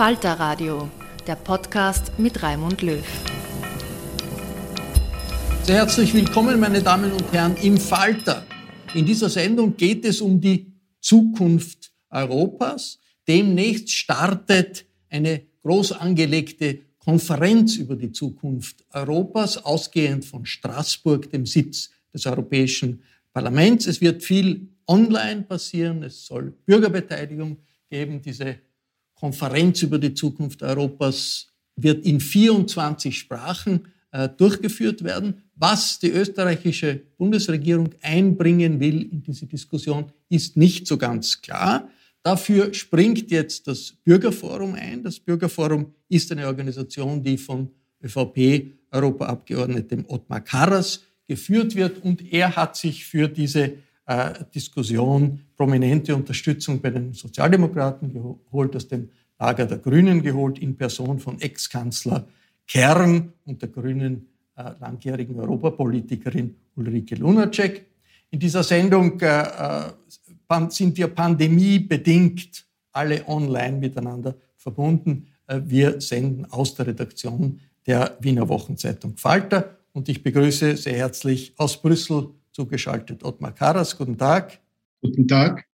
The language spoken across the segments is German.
Falter Radio, der Podcast mit Raimund Löw. Sehr herzlich willkommen, meine Damen und Herren, im Falter. In dieser Sendung geht es um die Zukunft Europas. Demnächst startet eine groß angelegte Konferenz über die Zukunft Europas, ausgehend von Straßburg, dem Sitz des Europäischen Parlaments. Es wird viel online passieren. Es soll Bürgerbeteiligung geben. Diese Konferenz über die Zukunft Europas wird in 24 Sprachen äh, durchgeführt werden. Was die österreichische Bundesregierung einbringen will in diese Diskussion, ist nicht so ganz klar. Dafür springt jetzt das Bürgerforum ein. Das Bürgerforum ist eine Organisation, die von ÖVP-Europaabgeordnetem Ottmar Karas geführt wird und er hat sich für diese äh, Diskussion prominente Unterstützung bei den Sozialdemokraten geholt, aus dem Lager der Grünen geholt, in Person von Ex-Kanzler Kern und der grünen äh, langjährigen Europapolitikerin Ulrike Lunacek. In dieser Sendung äh, äh sind wir pandemiebedingt alle online miteinander verbunden. Äh, wir senden aus der Redaktion der Wiener Wochenzeitung Falter und ich begrüße sehr herzlich aus Brüssel zugeschaltet Ottmar Karas. Guten Tag. Guten Tag.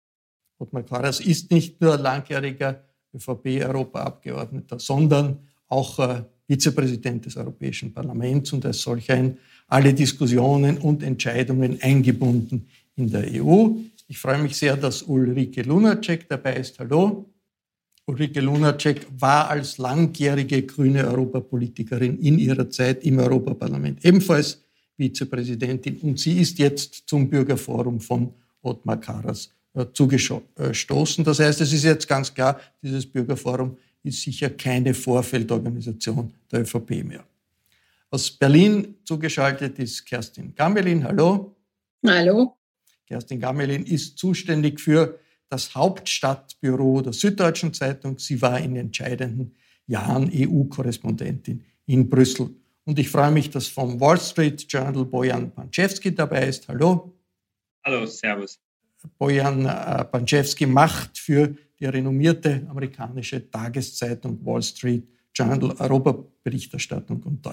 Ottmar Karas ist nicht nur langjähriger ÖVP-Europaabgeordneter, sondern auch äh, Vizepräsident des Europäischen Parlaments und als solcher in alle Diskussionen und Entscheidungen eingebunden in der EU. Ich freue mich sehr, dass Ulrike Lunacek dabei ist. Hallo. Ulrike Lunacek war als langjährige grüne Europapolitikerin in ihrer Zeit im Europaparlament ebenfalls Vizepräsidentin und sie ist jetzt zum Bürgerforum von Ottmar Karas äh, zugestoßen. Das heißt, es ist jetzt ganz klar, dieses Bürgerforum ist sicher keine Vorfeldorganisation der ÖVP mehr. Aus Berlin zugeschaltet ist Kerstin Gamelin. Hallo. Hallo. Kerstin Gamelin ist zuständig für das Hauptstadtbüro der Süddeutschen Zeitung. Sie war in entscheidenden Jahren EU-Korrespondentin in Brüssel. Und ich freue mich, dass vom Wall Street Journal Bojan Panczewski dabei ist. Hallo. Hallo, Servus. Bojan äh, Panczewski macht für die renommierte amerikanische Tageszeitung Wall Street Journal Europa-Berichterstattung und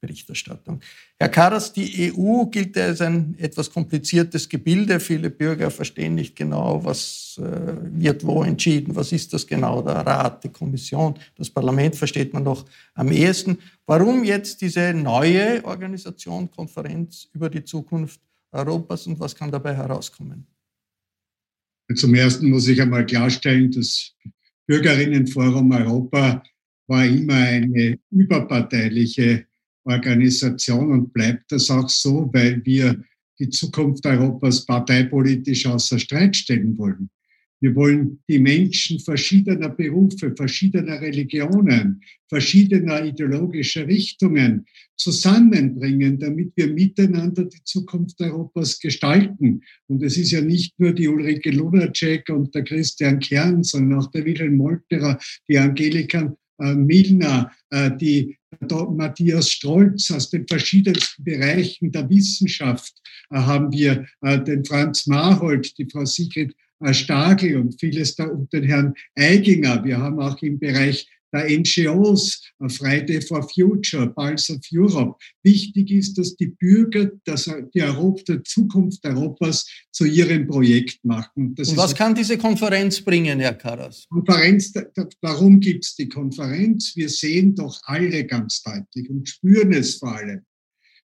Deutschland-Berichterstattung. Herr Karas, die EU gilt als ein etwas kompliziertes Gebilde. Viele Bürger verstehen nicht genau, was äh, wird wo entschieden, was ist das genau, der Rat, die Kommission, das Parlament versteht man doch am ehesten. Warum jetzt diese neue Organisation, Konferenz über die Zukunft Europas und was kann dabei herauskommen? Zum Ersten muss ich einmal klarstellen, das Bürgerinnenforum Europa war immer eine überparteiliche Organisation und bleibt das auch so, weil wir die Zukunft Europas parteipolitisch außer Streit stellen wollen. Wir wollen die Menschen verschiedener Berufe, verschiedener Religionen, verschiedener ideologischer Richtungen zusammenbringen, damit wir miteinander die Zukunft Europas gestalten. Und es ist ja nicht nur die Ulrike Lunacek und der Christian Kern, sondern auch der Wilhelm Molterer, die Angelika äh, Milner, äh, die Matthias Strolz aus den verschiedensten Bereichen der Wissenschaft äh, haben wir den Franz Marhold, die Frau Sigrid Stagel und vieles da und den Herrn Eiginger. Wir haben auch im Bereich der NGOs, Friday for Future, Pulse of Europe. Wichtig ist, dass die Bürger dass die Europa, der Zukunft Europas zu ihrem Projekt machen. Und was kann diese Konferenz bringen, Herr Karas? Konferenz, warum gibt es die Konferenz? Wir sehen doch alle ganz deutlich und spüren es vor allem.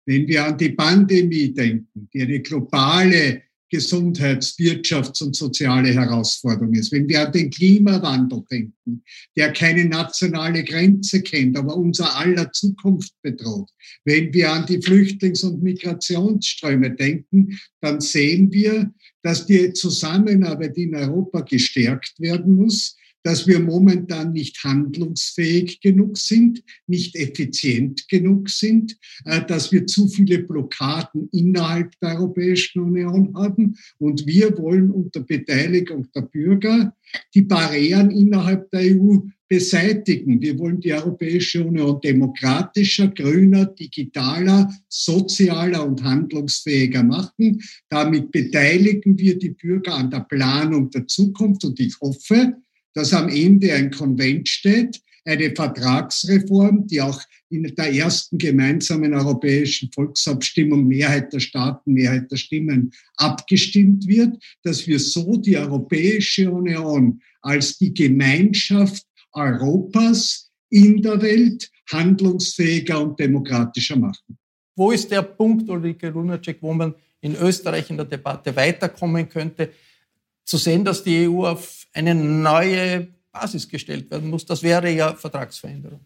Wenn wir an die Pandemie denken, die eine globale Gesundheits-, Wirtschafts- und soziale Herausforderung ist. Wenn wir an den Klimawandel denken, der keine nationale Grenze kennt, aber unser aller Zukunft bedroht. Wenn wir an die Flüchtlings- und Migrationsströme denken, dann sehen wir, dass die Zusammenarbeit in Europa gestärkt werden muss, dass wir momentan nicht handlungsfähig genug sind, nicht effizient genug sind, äh, dass wir zu viele Blockaden innerhalb der Europäischen Union haben. Und wir wollen unter Beteiligung der Bürger die Barrieren innerhalb der EU beseitigen. Wir wollen die Europäische Union demokratischer, grüner, digitaler, sozialer und handlungsfähiger machen. Damit beteiligen wir die Bürger an der Planung der Zukunft und ich hoffe, dass am Ende ein Konvent steht, eine Vertragsreform, die auch in der ersten gemeinsamen europäischen Volksabstimmung Mehrheit der Staaten, Mehrheit der Stimmen abgestimmt wird, dass wir so die Europäische Union als die Gemeinschaft Europas in der Welt handlungsfähiger und demokratischer machen. Wo ist der Punkt, Ulrike Lunacek, wo man in Österreich in der Debatte weiterkommen könnte? zu sehen, dass die EU auf eine neue Basis gestellt werden muss. Das wäre ja Vertragsveränderung.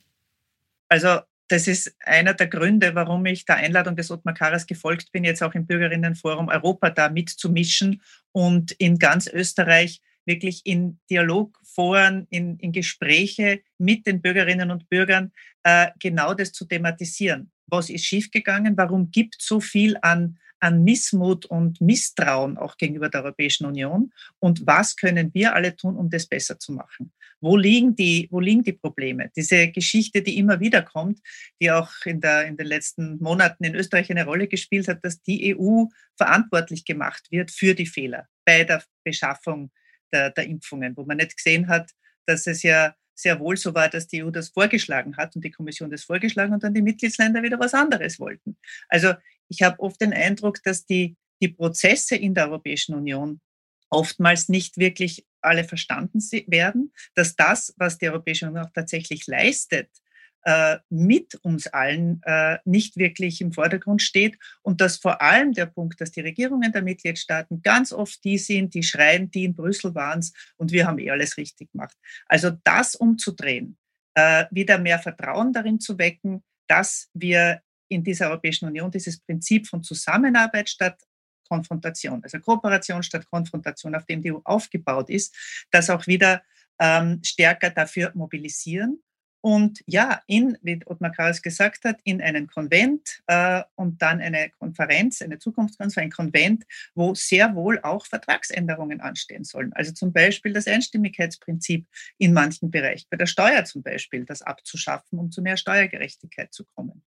Also das ist einer der Gründe, warum ich der Einladung des Ottmar Karas gefolgt bin, jetzt auch im Bürgerinnenforum Europa da mitzumischen und in ganz Österreich wirklich in Dialogforen, in, in Gespräche mit den Bürgerinnen und Bürgern äh, genau das zu thematisieren. Was ist schiefgegangen? Warum gibt so viel an an Missmut und Misstrauen auch gegenüber der Europäischen Union und was können wir alle tun, um das besser zu machen? Wo liegen die, wo liegen die Probleme? Diese Geschichte, die immer wieder kommt, die auch in, der, in den letzten Monaten in Österreich eine Rolle gespielt hat, dass die EU verantwortlich gemacht wird für die Fehler bei der Beschaffung der, der Impfungen, wo man nicht gesehen hat, dass es ja sehr wohl so war, dass die EU das vorgeschlagen hat und die Kommission das vorgeschlagen und dann die Mitgliedsländer wieder was anderes wollten. Also ich habe oft den Eindruck, dass die, die Prozesse in der Europäischen Union oftmals nicht wirklich alle verstanden werden, dass das, was die Europäische Union auch tatsächlich leistet, äh, mit uns allen äh, nicht wirklich im Vordergrund steht und dass vor allem der Punkt, dass die Regierungen der Mitgliedstaaten ganz oft die sind, die schreien, die in Brüssel waren und wir haben eh alles richtig gemacht. Also das umzudrehen, äh, wieder mehr Vertrauen darin zu wecken, dass wir in dieser Europäischen Union dieses Prinzip von Zusammenarbeit statt Konfrontation, also Kooperation statt Konfrontation, auf dem die EU aufgebaut ist, das auch wieder ähm, stärker dafür mobilisieren. Und ja, in, wie Ottmar Karas gesagt hat, in einen Konvent äh, und dann eine Konferenz, eine Zukunftskonferenz, ein Konvent, wo sehr wohl auch Vertragsänderungen anstehen sollen. Also zum Beispiel das Einstimmigkeitsprinzip in manchen Bereichen, bei der Steuer zum Beispiel, das abzuschaffen, um zu mehr Steuergerechtigkeit zu kommen.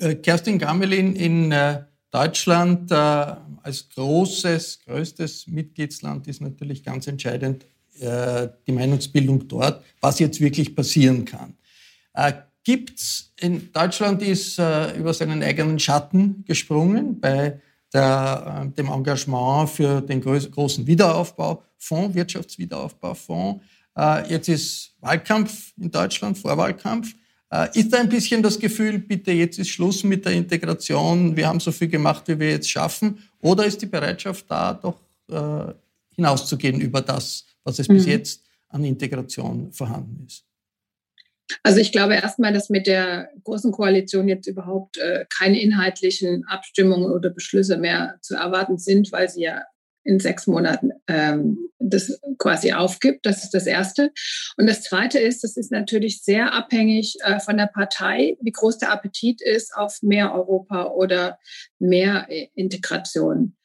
Äh, Kerstin Gamelin in äh, Deutschland äh, als großes, größtes Mitgliedsland ist natürlich ganz entscheidend die Meinungsbildung dort, was jetzt wirklich passieren kann. Gibt's in Deutschland ist über seinen eigenen Schatten gesprungen bei der, dem Engagement für den großen Wiederaufbaufonds, Wirtschaftswiederaufbaufonds. Jetzt ist Wahlkampf in Deutschland, Vorwahlkampf. Äh, ist da ein bisschen das Gefühl, bitte jetzt ist Schluss mit der Integration, wir haben so viel gemacht, wie wir jetzt schaffen? Oder ist die Bereitschaft da, doch äh, hinauszugehen über das, was es mhm. bis jetzt an Integration vorhanden ist? Also ich glaube erstmal, dass mit der Großen Koalition jetzt überhaupt äh, keine inhaltlichen Abstimmungen oder Beschlüsse mehr zu erwarten sind, weil sie ja in sechs Monaten ähm, das quasi aufgibt. Das ist das Erste. Und das Zweite ist, das ist natürlich sehr abhängig äh, von der Partei, wie groß der Appetit ist auf mehr Europa oder mehr äh, Integration.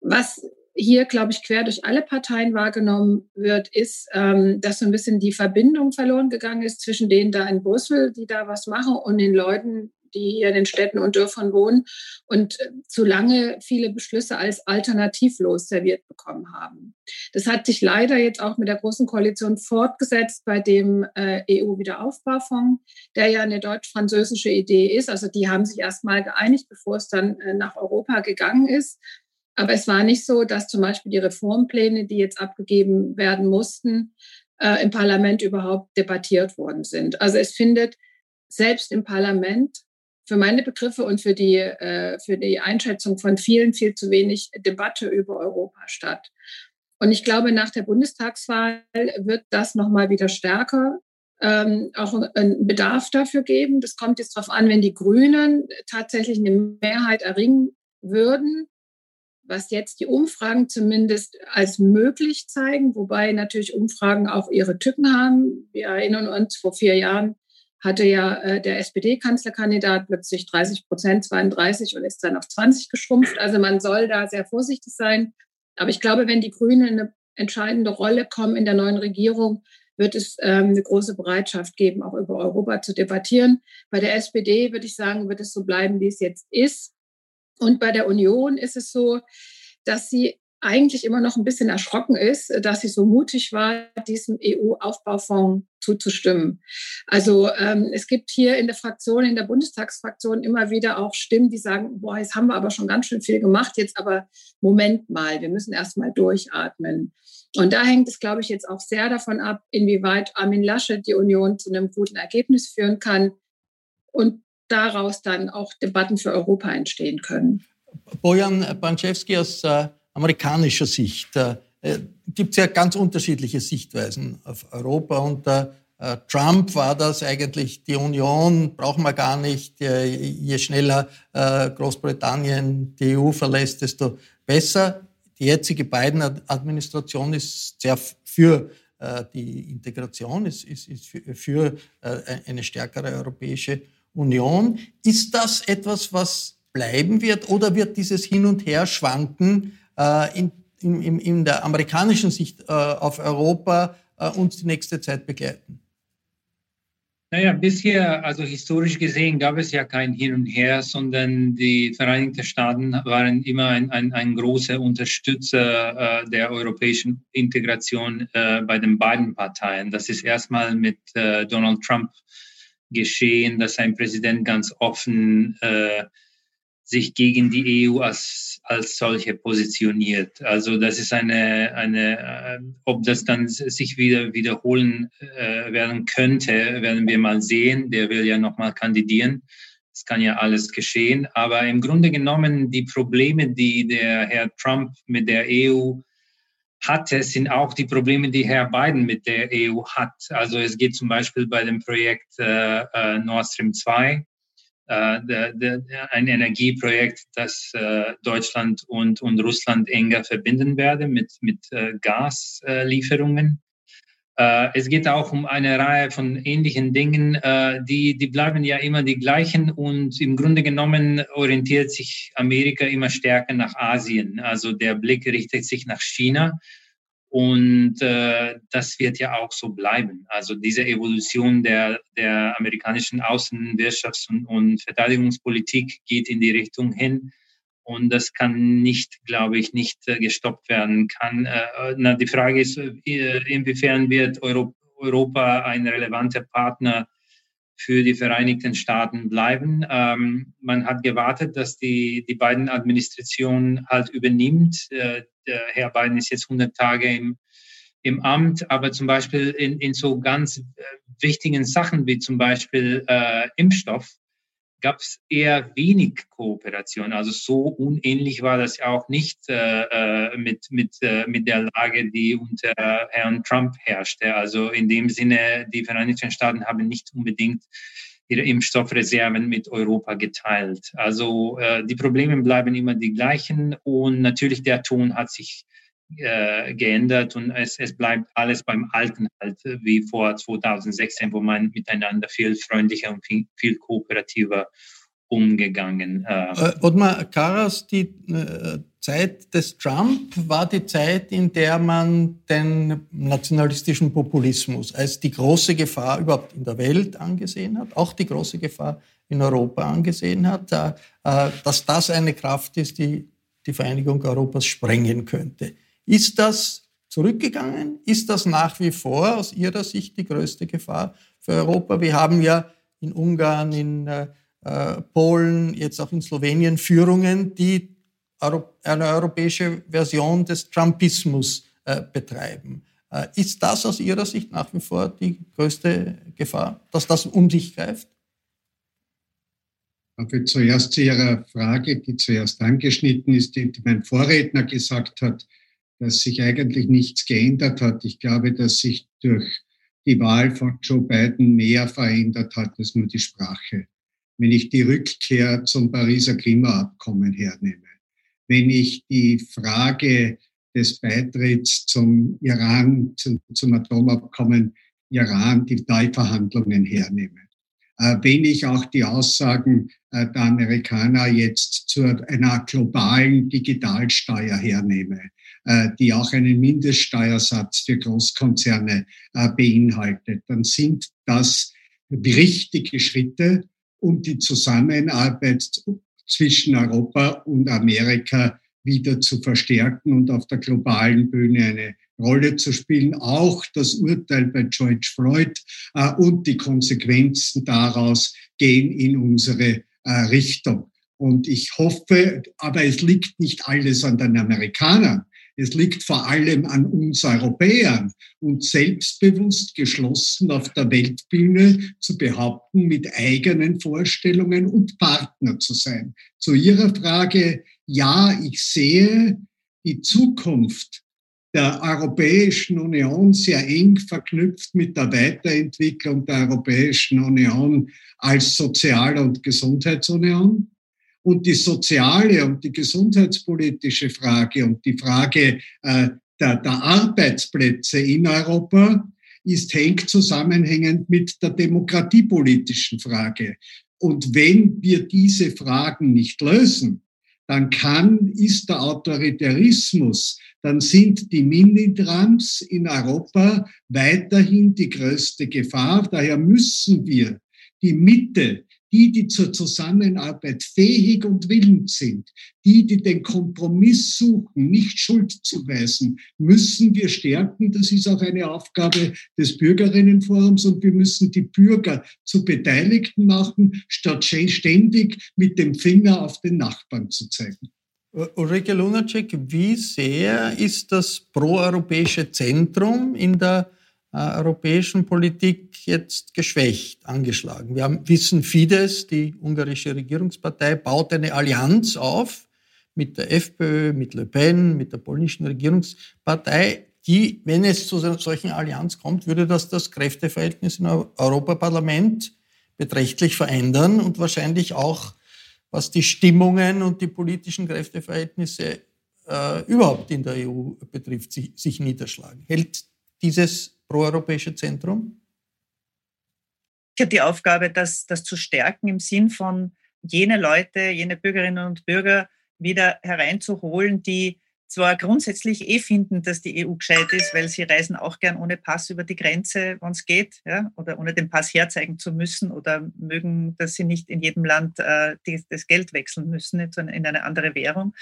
Was hier, glaube ich, quer durch alle Parteien wahrgenommen wird, ist, ähm, dass so ein bisschen die Verbindung verloren gegangen ist zwischen denen da in Brüssel, die da was machen, und den Leuten, die hier in den Städten und Dörfern wohnen und äh, zu lange viele Beschlüsse als alternativlos serviert bekommen haben. Das hat sich leider jetzt auch mit der Großen Koalition fortgesetzt bei dem äh, EU-Wiederaufbaufonds, der ja eine deutsch-französische Idee ist. Also die haben sich erst mal geeinigt, bevor es dann äh, nach Europa gegangen ist. Aber es war nicht so, dass zum Beispiel die Reformpläne, die jetzt abgegeben werden mussten, äh, im Parlament überhaupt debattiert worden sind. Also es findet selbst im Parlament für meine Begriffe und für die, äh, für die Einschätzung von vielen viel zu wenig Debatte über Europa statt. Und ich glaube, nach der Bundestagswahl wird das nochmal wieder stärker ähm, auch einen Bedarf dafür geben. Das kommt jetzt darauf an, wenn die Grünen tatsächlich eine Mehrheit erringen würden, was jetzt die Umfragen zumindest als möglich zeigen, wobei natürlich Umfragen auch ihre Tücken haben. Wir erinnern uns, vor vier Jahren hatte ja äh, der SPD-Kanzlerkandidat plötzlich 30 Prozent, 32 und ist dann auf 20 geschrumpft. Also man soll da sehr vorsichtig sein. Aber ich glaube, wenn die Grünen eine entscheidende Rolle kommen in der neuen Regierung, wird es ähm, eine große Bereitschaft geben, auch über Europa zu debattieren. Bei der SPD würde ich sagen, wird es so bleiben, wie es jetzt ist. Und bei der Union ist es so, dass sie eigentlich immer noch ein bisschen erschrocken ist, dass sie so mutig war, diesem EU-Aufbaufonds zuzustimmen. Also ähm, es gibt hier in der Fraktion, in der Bundestagsfraktion immer wieder auch Stimmen, die sagen, boah, jetzt haben wir aber schon ganz schön viel gemacht, jetzt aber Moment mal, wir müssen erst mal durchatmen. Und da hängt es, glaube ich, jetzt auch sehr davon ab, inwieweit Armin Laschet die Union zu einem guten Ergebnis führen kann und daraus dann auch Debatten für Europa entstehen können. Bojan Banczewski aus äh amerikanischer Sicht äh, äh gibt es ja ganz unterschiedliche Sichtweisen auf Europa. Unter äh, Trump war das eigentlich die Union, brauchen wir gar nicht. Je schneller Großbritannien die EU verlässt, desto besser. Die jetzige Biden-Administration ist sehr für die Integration, ist, ist, ist für, eine stärkere Europäische Union. Ist das etwas, was bleiben wird oder wird dieses Hin und Her schwanken in, in, in der amerikanischen Sicht äh, auf Europa äh, uns die nächste Zeit begleiten? Naja, bisher, also historisch gesehen, gab es ja kein Hin und Her, sondern die Vereinigten Staaten waren immer ein, ein, ein großer Unterstützer äh, der europäischen Integration äh, bei den beiden Parteien. Das ist erstmal mit äh, Donald Trump geschehen, dass ein Präsident ganz offen äh, sich gegen die EU als, als solche positioniert. Also das ist eine, eine äh, ob das dann sich wieder wiederholen äh, werden könnte, werden wir mal sehen. Der will ja nochmal kandidieren. Es kann ja alles geschehen. Aber im Grunde genommen, die Probleme, die der Herr Trump mit der EU hatte, sind auch die Probleme, die Herr Biden mit der EU hat. Also es geht zum Beispiel bei dem Projekt äh, äh Nord Stream 2 äh, ein Energieprojekt, das äh, Deutschland und, und Russland enger verbinden werde mit, mit äh, Gaslieferungen. Es geht auch um eine Reihe von ähnlichen Dingen, die, die bleiben ja immer die gleichen und im Grunde genommen orientiert sich Amerika immer stärker nach Asien. Also der Blick richtet sich nach China und äh, das wird ja auch so bleiben. Also diese Evolution der, der amerikanischen Außenwirtschafts- und, und Verteidigungspolitik geht in die Richtung hin. Und das kann nicht, glaube ich, nicht äh, gestoppt werden. Kann, äh, na, die Frage ist, äh, inwiefern wird Euro Europa ein relevanter Partner für die Vereinigten Staaten bleiben. Ähm, man hat gewartet, dass die, die beiden Administrationen halt übernimmt. Äh, Herr Biden ist jetzt 100 Tage im, im Amt, aber zum Beispiel in, in so ganz äh, wichtigen Sachen wie zum Beispiel äh, Impfstoff gab es eher wenig Kooperation. Also so unähnlich war das auch nicht äh, äh, mit, mit, äh, mit der Lage, die unter Herrn Trump herrschte. Also in dem Sinne, die Vereinigten Staaten haben nicht unbedingt ihre Impfstoffreserven mit Europa geteilt. Also äh, die Probleme bleiben immer die gleichen und natürlich der Ton hat sich äh, geändert und es, es bleibt alles beim Alten halt, wie vor 2016, wo man miteinander viel freundlicher und viel, viel kooperativer umgegangen. Äh, äh Ottmar Karas, die äh, Zeit des Trump war die Zeit, in der man den nationalistischen Populismus als die große Gefahr überhaupt in der Welt angesehen hat, auch die große Gefahr in Europa angesehen hat, äh, äh dass das eine Kraft ist, die die Vereinigung Europas sprengen könnte. Ist das zurückgegangen? Ist das nach wie vor aus Ihrer Sicht die größte Gefahr für Europa? Wir haben ja in Ungarn, in äh, äh Polen, jetzt auch in Slowenien Führungen, die eine europäische Version des Trumpismus äh, betreiben. Äh, ist das aus Ihrer Sicht nach wie vor die größte Gefahr, dass das um sich greift? Aber zuerst zu Ihrer Frage, die zuerst angeschnitten ist, die, die mein Vorredner gesagt hat, dass sich eigentlich nichts geändert hat. Ich glaube, dass sich durch die Wahl von Joe Biden mehr verändert hat als nur die Sprache. Wenn ich die Rückkehr zum Pariser Klimaabkommen hernehme, wenn ich die Frage des Beitritts zum Iran, zum, zum Atomabkommen Iran, die Teilverhandlungen hernehme, äh, wenn ich auch die Aussagen äh, der Amerikaner jetzt zu einer globalen Digitalsteuer hernehme, die auch einen Mindeststeuersatz für Großkonzerne beinhaltet, dann sind das richtige Schritte, um die Zusammenarbeit zwischen Europa und Amerika wieder zu verstärken und auf der globalen Bühne eine Rolle zu spielen. Auch das Urteil bei George Floyd äh, und die Konsequenzen daraus gehen in unsere äh, Richtung. Und ich hoffe, aber es liegt nicht alles an den Amerikanern. Es liegt vor allem an uns Europäern und selbstbewusst geschlossen auf der Weltbühne zu behaupten, mit eigenen Vorstellungen und Partner zu sein. Zu Ihrer Frage, ja, ich sehe die Zukunft der Europäischen Union sehr eng verknüpft mit der Weiterentwicklung der Europäischen Union als Sozial- und Gesundheitsunion. Und die soziale und die gesundheitspolitische Frage und die Frage äh, der, der Arbeitsplätze in Europa ist hängt zusammenhängend mit der demokratiepolitischen Frage. Und wenn wir diese Fragen nicht lösen, dann kann, ist der Autoritarismus, dann sind die Minitrams in Europa weiterhin die größte Gefahr. Daher müssen wir die Mitte, die, die zur Zusammenarbeit fähig und willens sind, die, die den Kompromiss suchen, nicht Schuld zu weisen, müssen wir stärken. Das ist auch eine Aufgabe des Bürgerinnenforums und wir müssen die Bürger zu Beteiligten machen, statt ständig mit dem Finger auf den Nachbarn zu zeigen. Ulrike Lunacek, wie sehr ist das proeuropäische Zentrum in der europäischen Politik jetzt geschwächt, angeschlagen. Wir haben, wissen, Fidesz, die ungarische Regierungspartei, baut eine Allianz auf mit der FPÖ, mit Le Pen, mit der polnischen Regierungspartei, die, wenn es zu einer solchen Allianz kommt, würde das das Kräfteverhältnis im Europaparlament beträchtlich verändern und wahrscheinlich auch, was die Stimmungen und die politischen Kräfteverhältnisse äh, überhaupt in der EU betrifft, sich, sich niederschlagen. Hält dieses proeuropäische Zentrum? Ich habe die Aufgabe, das, das zu stärken im Sinn von jene Leute, jene Bürgerinnen und Bürger wieder hereinzuholen, die zwar grundsätzlich eh finden, dass die EU gescheit ist, weil sie reisen auch gern ohne Pass über die Grenze, wenn es geht, ja, oder ohne den Pass herzeigen zu müssen oder mögen, dass sie nicht in jedem Land äh, die, das Geld wechseln müssen in eine andere Währung,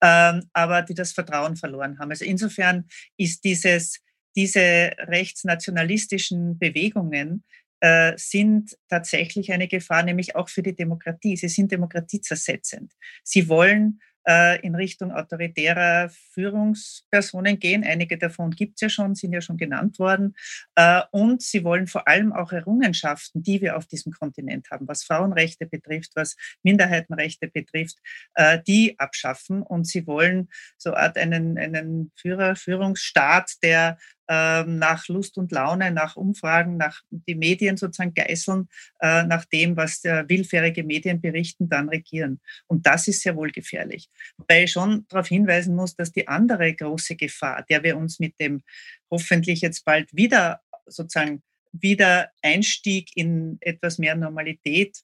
ähm, aber die das Vertrauen verloren haben. Also insofern ist dieses diese rechtsnationalistischen Bewegungen äh, sind tatsächlich eine Gefahr, nämlich auch für die Demokratie. Sie sind demokratiezersetzend. Sie wollen äh, in Richtung autoritärer Führungspersonen gehen. Einige davon gibt es ja schon, sind ja schon genannt worden. Äh, und sie wollen vor allem auch Errungenschaften, die wir auf diesem Kontinent haben, was Frauenrechte betrifft, was Minderheitenrechte betrifft, äh, die abschaffen. Und sie wollen so Art einen, einen Führer, Führungsstaat, der nach Lust und Laune, nach Umfragen, nach die Medien sozusagen geißeln, äh, nach dem, was willfährige Medien berichten, dann regieren. Und das ist sehr wohl gefährlich. Wobei ich schon darauf hinweisen muss, dass die andere große Gefahr, der wir uns mit dem hoffentlich jetzt bald wieder sozusagen wieder Einstieg in etwas mehr Normalität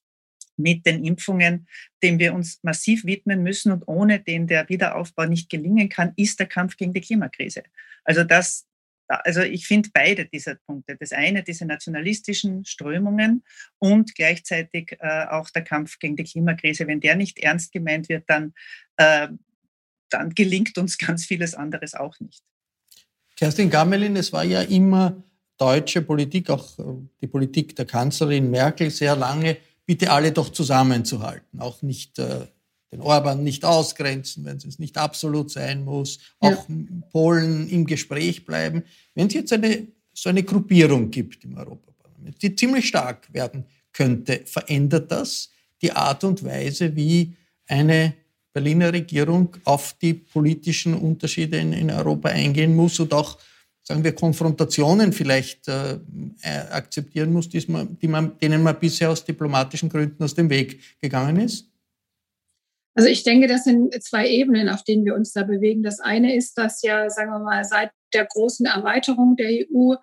mit den Impfungen, dem wir uns massiv widmen müssen und ohne den der Wiederaufbau nicht gelingen kann, ist der Kampf gegen die Klimakrise. Also das, also ich finde beide dieser Punkte. Das eine, diese nationalistischen Strömungen und gleichzeitig äh, auch der Kampf gegen die Klimakrise. Wenn der nicht ernst gemeint wird, dann, äh, dann gelingt uns ganz vieles anderes auch nicht. Kerstin Gammelin, es war ja immer deutsche Politik, auch äh, die Politik der Kanzlerin Merkel sehr lange, bitte alle doch zusammenzuhalten, auch nicht äh, den Orban nicht ausgrenzen, wenn es nicht absolut sein muss, auch ja. Polen im Gespräch bleiben. Wenn es jetzt eine, so eine Gruppierung gibt im Europaparlament, die ziemlich stark werden könnte, verändert das die Art und Weise, wie eine Berliner Regierung auf die politischen Unterschiede in, in Europa eingehen muss und auch, sagen wir, Konfrontationen vielleicht äh, akzeptieren muss, die man, die man, denen man bisher aus diplomatischen Gründen aus dem Weg gegangen ist? Also ich denke, das sind zwei Ebenen, auf denen wir uns da bewegen. Das eine ist, dass ja, sagen wir mal, seit der großen Erweiterung der EU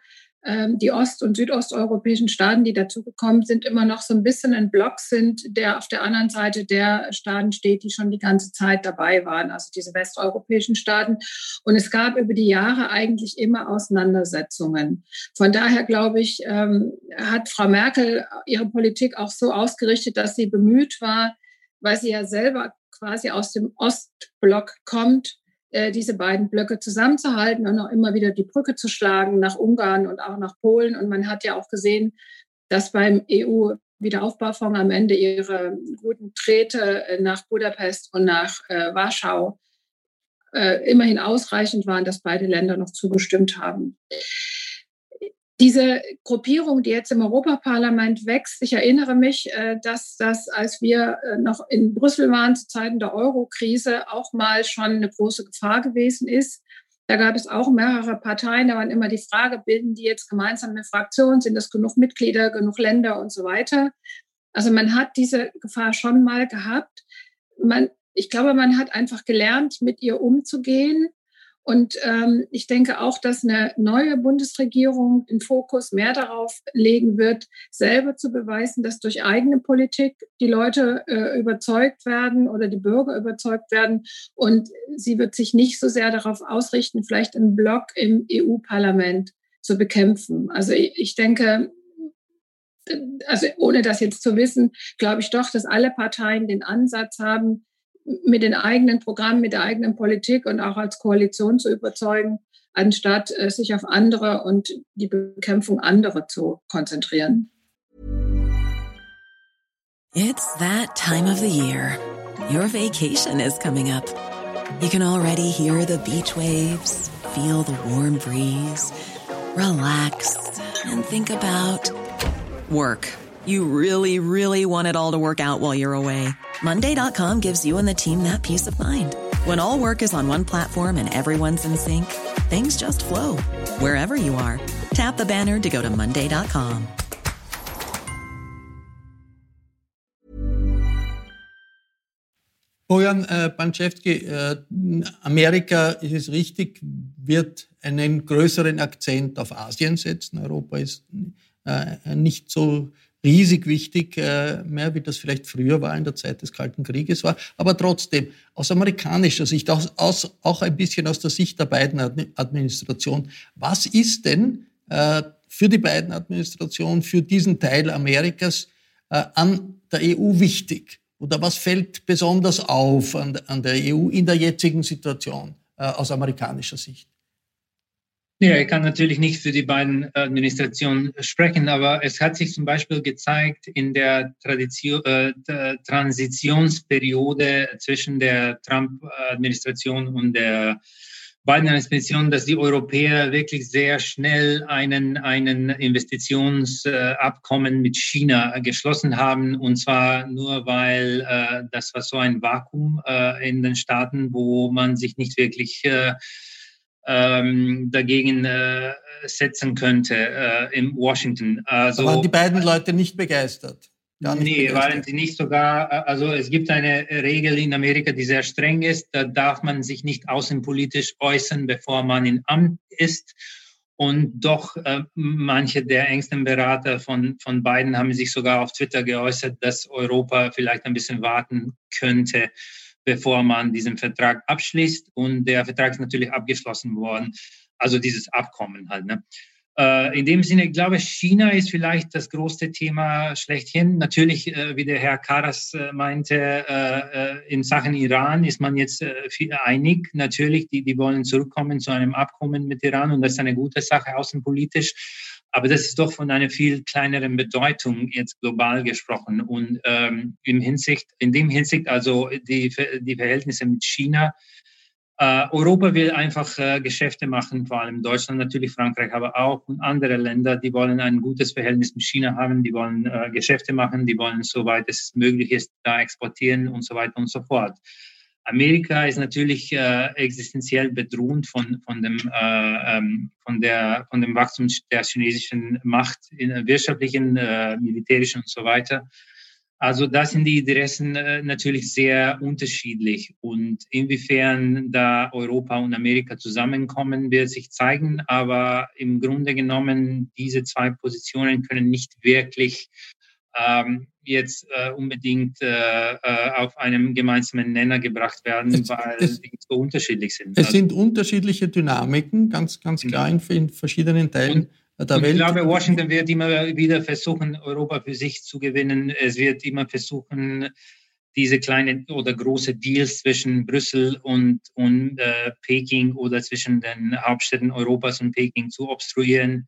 ähm, die ost- und südosteuropäischen Staaten, die dazugekommen sind, immer noch so ein bisschen ein Block sind, der auf der anderen Seite der Staaten steht, die schon die ganze Zeit dabei waren, also diese westeuropäischen Staaten. Und es gab über die Jahre eigentlich immer Auseinandersetzungen. Von daher, glaube ich, ähm, hat Frau Merkel ihre Politik auch so ausgerichtet, dass sie bemüht war, weil sie ja selber quasi aus dem Ostblock kommt, äh, diese beiden Blöcke zusammenzuhalten und auch immer wieder die Brücke zu schlagen nach Ungarn und auch nach Polen. Und man hat ja auch gesehen, dass beim EU-Wiederaufbaufonds am Ende ihre guten Trete äh, nach Budapest und nach äh, Warschau äh, immerhin ausreichend waren, dass beide Länder noch zugestimmt haben. Diese Gruppierung, die jetzt im Europaparlament wächst, ich erinnere mich, äh, dass das, als wir äh, noch in Brüssel waren zu Zeiten der Euro-Krise, auch mal schon eine große Gefahr gewesen ist. Da gab es auch mehrere Parteien, da war immer die Frage, bilden die jetzt gemeinsam eine Fraktion, sind das genug Mitglieder, genug Länder und so weiter. Also man hat diese Gefahr schon mal gehabt. Man, ich glaube, man hat einfach gelernt, mit ihr umzugehen und ähm, ich denke auch, dass eine neue Bundesregierung den Fokus mehr darauf legen wird, selber zu beweisen, dass durch eigene Politik die Leute äh, überzeugt werden oder die Bürger überzeugt werden. Und sie wird sich nicht so sehr darauf ausrichten, vielleicht einen Block im EU-Parlament zu bekämpfen. Also ich, ich denke, also ohne das jetzt zu wissen, glaube ich doch, dass alle Parteien den Ansatz haben, mit den eigenen Programmen, mit der eigenen Politik und auch als Koalition zu überzeugen, anstatt äh, sich auf andere und die Bekämpfung anderer zu konzentrieren. It's that time of the year. Your vacation is coming up. You can already hear the beach waves, feel the warm breeze, relax and think about work. You really, really want it all to work out while you're away. Monday.com gives you and the team that peace of mind. When all work is on one platform and everyone's in sync, things just flow wherever you are. Tap the banner to go to Monday.com. Bojan äh, äh, Amerika, ist es richtig, wird einen größeren Akzent auf Asien setzen. Europa ist äh, nicht so riesig wichtig äh, mehr, wie das vielleicht früher war in der Zeit des Kalten Krieges war. Aber trotzdem, aus amerikanischer Sicht, auch ein bisschen aus der Sicht der beiden Administrationen, was ist denn äh, für die beiden Administrationen, für diesen Teil Amerikas äh, an der EU wichtig? Oder was fällt besonders auf an, der EU in der jetzigen Situation aus amerikanischer Sicht? Ja, ich kann natürlich nicht für die beiden Administrationen sprechen, aber es hat sich zum Beispiel gezeigt in der, Tradition, äh, Transitionsperiode zwischen der Trump-Administration und der Biden-Administration, dass die Europäer wirklich sehr schnell einen, einen Investitionsabkommen mit China geschlossen haben. Und zwar nur, weil äh, das war so ein Vakuum äh, in den Staaten, wo man sich nicht wirklich äh, ähm, dagegen äh, setzen könnte äh, in Washington. Also, waren die beiden Leute nicht begeistert? Nicht nee, begeistert. waren sie nicht sogar. Äh, also es gibt eine Regel in Amerika, die sehr streng ist. Da darf man sich nicht außenpolitisch äußern, bevor man in Amt ist. Und doch äh, manche der engsten Berater von, von beiden haben sich sogar auf Twitter geäußert, dass Europa vielleicht ein bisschen warten könnte, bevor man diesen Vertrag abschließt. Und der Vertrag ist natürlich abgeschlossen worden. Also dieses Abkommen halt. Ne? Äh, in dem Sinne, ich glaube, China ist vielleicht das größte Thema schlechthin. Natürlich, äh, wie der Herr Karas äh, meinte, in Sachen Iran ist man jetzt einig. Natürlich, die, die wollen zurückkommen zu einem Abkommen mit Iran und das ist eine gute Sache außenpolitisch. Aber das ist doch von einer viel kleineren Bedeutung jetzt global gesprochen. Und ähm, im Hinsicht, in dem Hinsicht, also die, die Verhältnisse mit China, äh, Europa will einfach äh, Geschäfte machen, vor allem Deutschland, natürlich Frankreich, aber auch und andere Länder, die wollen ein gutes Verhältnis mit China haben, die wollen äh, Geschäfte machen, die wollen, soweit es möglich ist, da exportieren und so weiter und so fort. Amerika ist natürlich äh, existenziell bedroht von, von, dem, äh, ähm, von, der, von dem Wachstum der chinesischen Macht in wirtschaftlichen, äh, militärischen und so weiter. Also da sind die Interessen äh, natürlich sehr unterschiedlich und inwiefern da Europa und Amerika zusammenkommen, wird sich zeigen. Aber im Grunde genommen, diese zwei Positionen können nicht wirklich ähm, jetzt äh, unbedingt äh, äh, auf einem gemeinsamen Nenner gebracht werden, es, weil es, die so unterschiedlich sind. Es also, sind unterschiedliche Dynamiken, ganz, ganz mhm. klar in, in verschiedenen Teilen und, der Welt. Ich glaube, Washington wird immer wieder versuchen, Europa für sich zu gewinnen. Es wird immer versuchen, diese kleinen oder große Deals zwischen Brüssel und, und äh, Peking oder zwischen den Hauptstädten Europas und Peking zu obstruieren.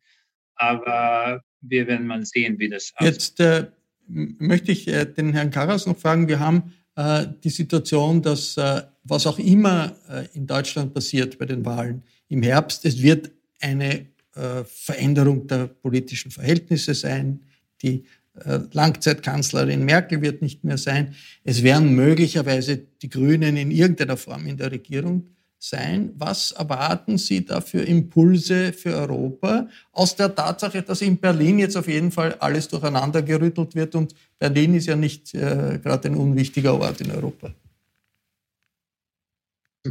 Aber wir werden mal sehen, wie das aussieht. Jetzt äh, möchte ich äh, den Herrn Karas noch fragen. Wir haben äh, die Situation, dass äh, was auch immer in Deutschland passiert bei den Wahlen im Herbst, es wird eine Veränderung der politischen Verhältnisse sein. Die Langzeitkanzlerin Merkel wird nicht mehr sein. Es werden möglicherweise die Grünen in irgendeiner Form in der Regierung sein. Was erwarten Sie da für Impulse für Europa aus der Tatsache, dass in Berlin jetzt auf jeden Fall alles durcheinander gerüttelt wird und Berlin ist ja nicht äh, gerade ein unwichtiger Ort in Europa?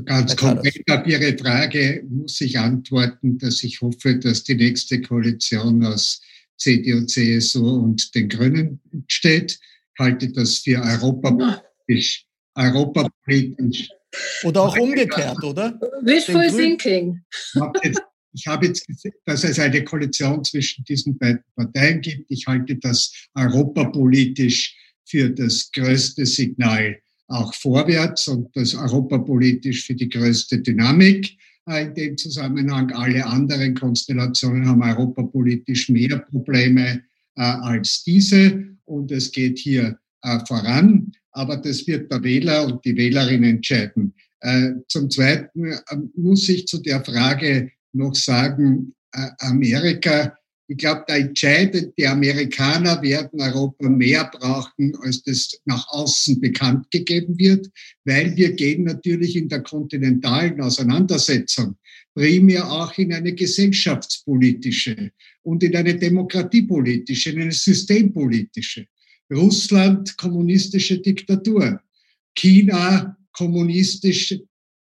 Ganz konkret auf Ihre Frage muss ich antworten, dass ich hoffe, dass die nächste Koalition aus CDU, CSU und den Grünen steht. Ich halte das für europapolitisch, europapolitisch oder auch umgekehrt, oder? Wishful thinking. Ich habe jetzt gesehen, dass es eine Koalition zwischen diesen beiden Parteien gibt. Ich halte das europapolitisch für das größte Signal auch vorwärts und das europapolitisch für die größte Dynamik. Äh, in dem Zusammenhang alle anderen Konstellationen haben europapolitisch mehr Probleme äh, als diese und es geht hier äh, voran aber das wird der Wähler und die Wählerin entscheiden. Äh, zum Zweiten äh, muss ich zu der Frage noch sagen, äh, Amerika, ich glaube, der entscheidende, die Amerikaner werden Europa mehr brauchen, als das nach außen bekannt gegeben wird, weil wir gehen natürlich in der kontinentalen Auseinandersetzung primär auch in eine gesellschaftspolitische und in eine demokratiepolitische, in eine systempolitische. Russland kommunistische Diktatur, China kommunistische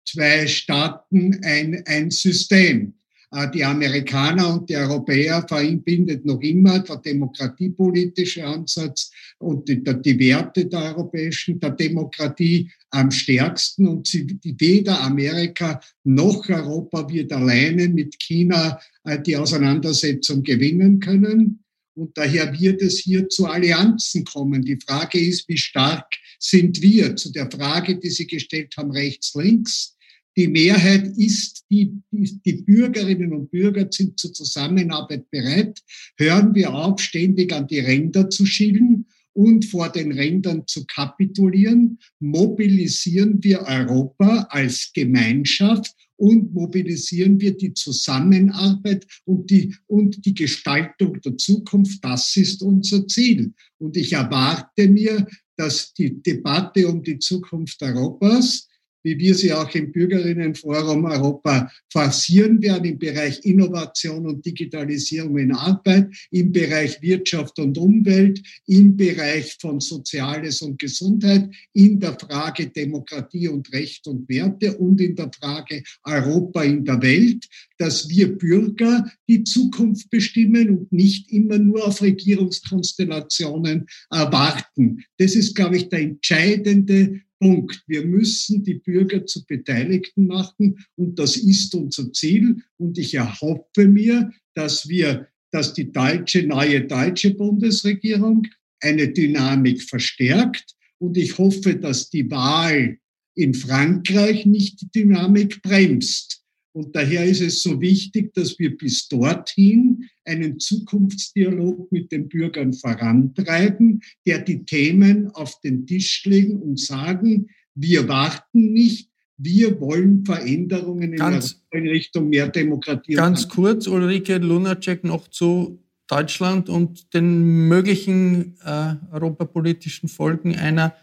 zwei Staaten, ein, ein System. Äh, die Amerikaner und die Europäer verbindet noch immer der demokratiepolitische Ansatz und die, die Werte der europäischen, der Demokratie am stärksten. Und sie, weder Amerika noch Europa wird alleine mit China äh, die Auseinandersetzung gewinnen können. Und daher wird es hier zu Allianzen kommen. Die Frage ist, wie stark sind wir? Zu der Frage, die Sie gestellt haben, rechts, links. Die Mehrheit ist, die, die, Bürgerinnen und Bürger sind zur Zusammenarbeit bereit. Hören wir auf, ständig an die Ränder zu schielen und vor den Rändern zu kapitulieren. Mobilisieren wir Europa als Gemeinschaft und mobilisieren wir die Zusammenarbeit und die, und die Gestaltung der Zukunft. Das ist unser Ziel. Und ich erwarte mir, dass die Debatte um die Zukunft Europas wie wir sie auch im Bürgerinnenforum Europa forcieren werden im Bereich Innovation und Digitalisierung in Arbeit, im Bereich Wirtschaft und Umwelt, im Bereich von Soziales und Gesundheit, in der Frage Demokratie und Recht und Werte und in der Frage Europa in der Welt, dass wir Bürger die Zukunft bestimmen und nicht immer nur auf Regierungskonstellationen erwarten. Das ist, glaube ich, der entscheidende Punkt. Wir müssen die Bürger zu Beteiligten machen und das ist unser Ziel. Und ich erhoffe mir, dass wir, dass die deutsche, neue deutsche Bundesregierung eine Dynamik verstärkt. Und ich hoffe, dass die Wahl in Frankreich nicht die Dynamik bremst. Und daher ist es so wichtig, dass wir bis dorthin einen Zukunftsdialog mit den Bürgern vorantreiben, der die Themen auf den Tisch legen und sagen, wir warten nicht, wir wollen Veränderungen in, ganz, in Richtung mehr Demokratie. Ganz kurz, Ulrike Lunacek, noch zu Deutschland und den möglichen äh, europapolitischen Folgen einer,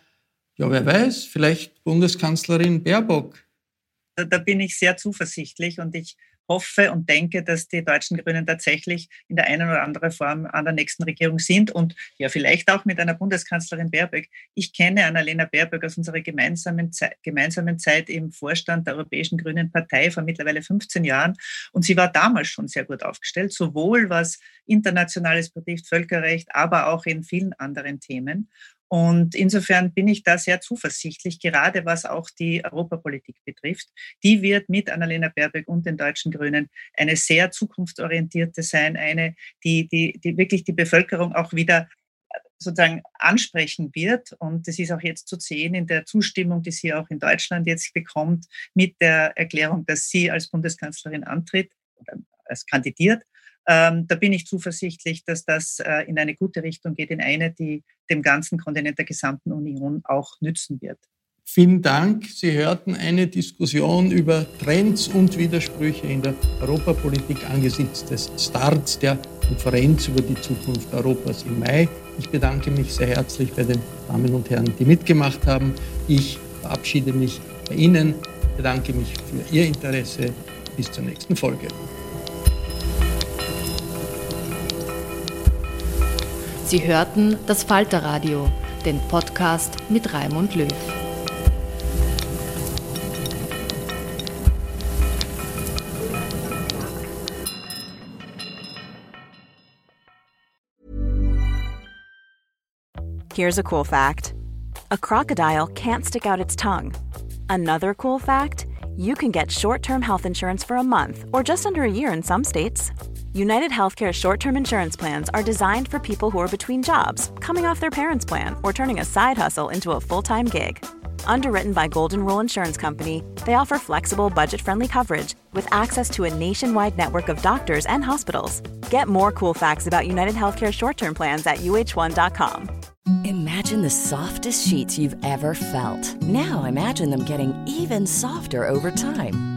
ja, wer weiß, vielleicht Bundeskanzlerin Baerbock da bin ich sehr zuversichtlich und ich hoffe und denke, dass die deutschen Grünen tatsächlich in der einen oder anderen Form an der nächsten Regierung sind und ja, vielleicht auch mit einer Bundeskanzlerin Baerbock. Ich kenne Annalena Baerbock aus unserer gemeinsamen, Zeit, gemeinsamen Zeit im Vorstand der Europäischen Grünen Partei vor mittlerweile 15 Jahren und sie war damals schon sehr gut aufgestellt, sowohl was Internationales betrifft, Völkerrecht, aber auch in vielen anderen Themen. Und insofern bin ich da sehr zuversichtlich, gerade was auch die Europapolitik betrifft. Die wird mit Annalena Baerbock und den deutschen Grünen eine sehr zukunftsorientierte sein, eine, die, die, die wirklich die Bevölkerung auch wieder äh, sozusagen ansprechen wird. Und das ist auch jetzt zu sehen in der Zustimmung, die sie auch in Deutschland jetzt bekommt, mit der Erklärung, dass sie als Bundeskanzlerin antritt als kandidiert. Ähm, da bin ich zuversichtlich, dass das äh, in eine gute Richtung geht, in eine, die dem ganzen Kontinent der gesamten Union auch nützen wird. Vielen Dank. Sie hörten eine Diskussion über Trends und Widersprüche in der Europapolitik angesichts des Starts der Konferenz über die Zukunft Europas im Mai. Ich bedanke mich sehr herzlich bei den Damen und Herren, die mitgemacht haben. Ich verabschiede mich bei Ihnen, bedanke mich für Ihr Interesse. Bis zur nächsten Folge. Sie hörten das Falterradio, den Podcast mit Raimund Löw. Here's a cool fact. A crocodile can't stick out its tongue. Another cool fact, you can get short-term health insurance for a month or just under a year in some states. United Healthcare short term insurance plans are designed for people who are between jobs, coming off their parents' plan, or turning a side hustle into a full time gig. Underwritten by Golden Rule Insurance Company, they offer flexible, budget friendly coverage with access to a nationwide network of doctors and hospitals. Get more cool facts about United Healthcare short term plans at uh1.com. Imagine the softest sheets you've ever felt. Now imagine them getting even softer over time.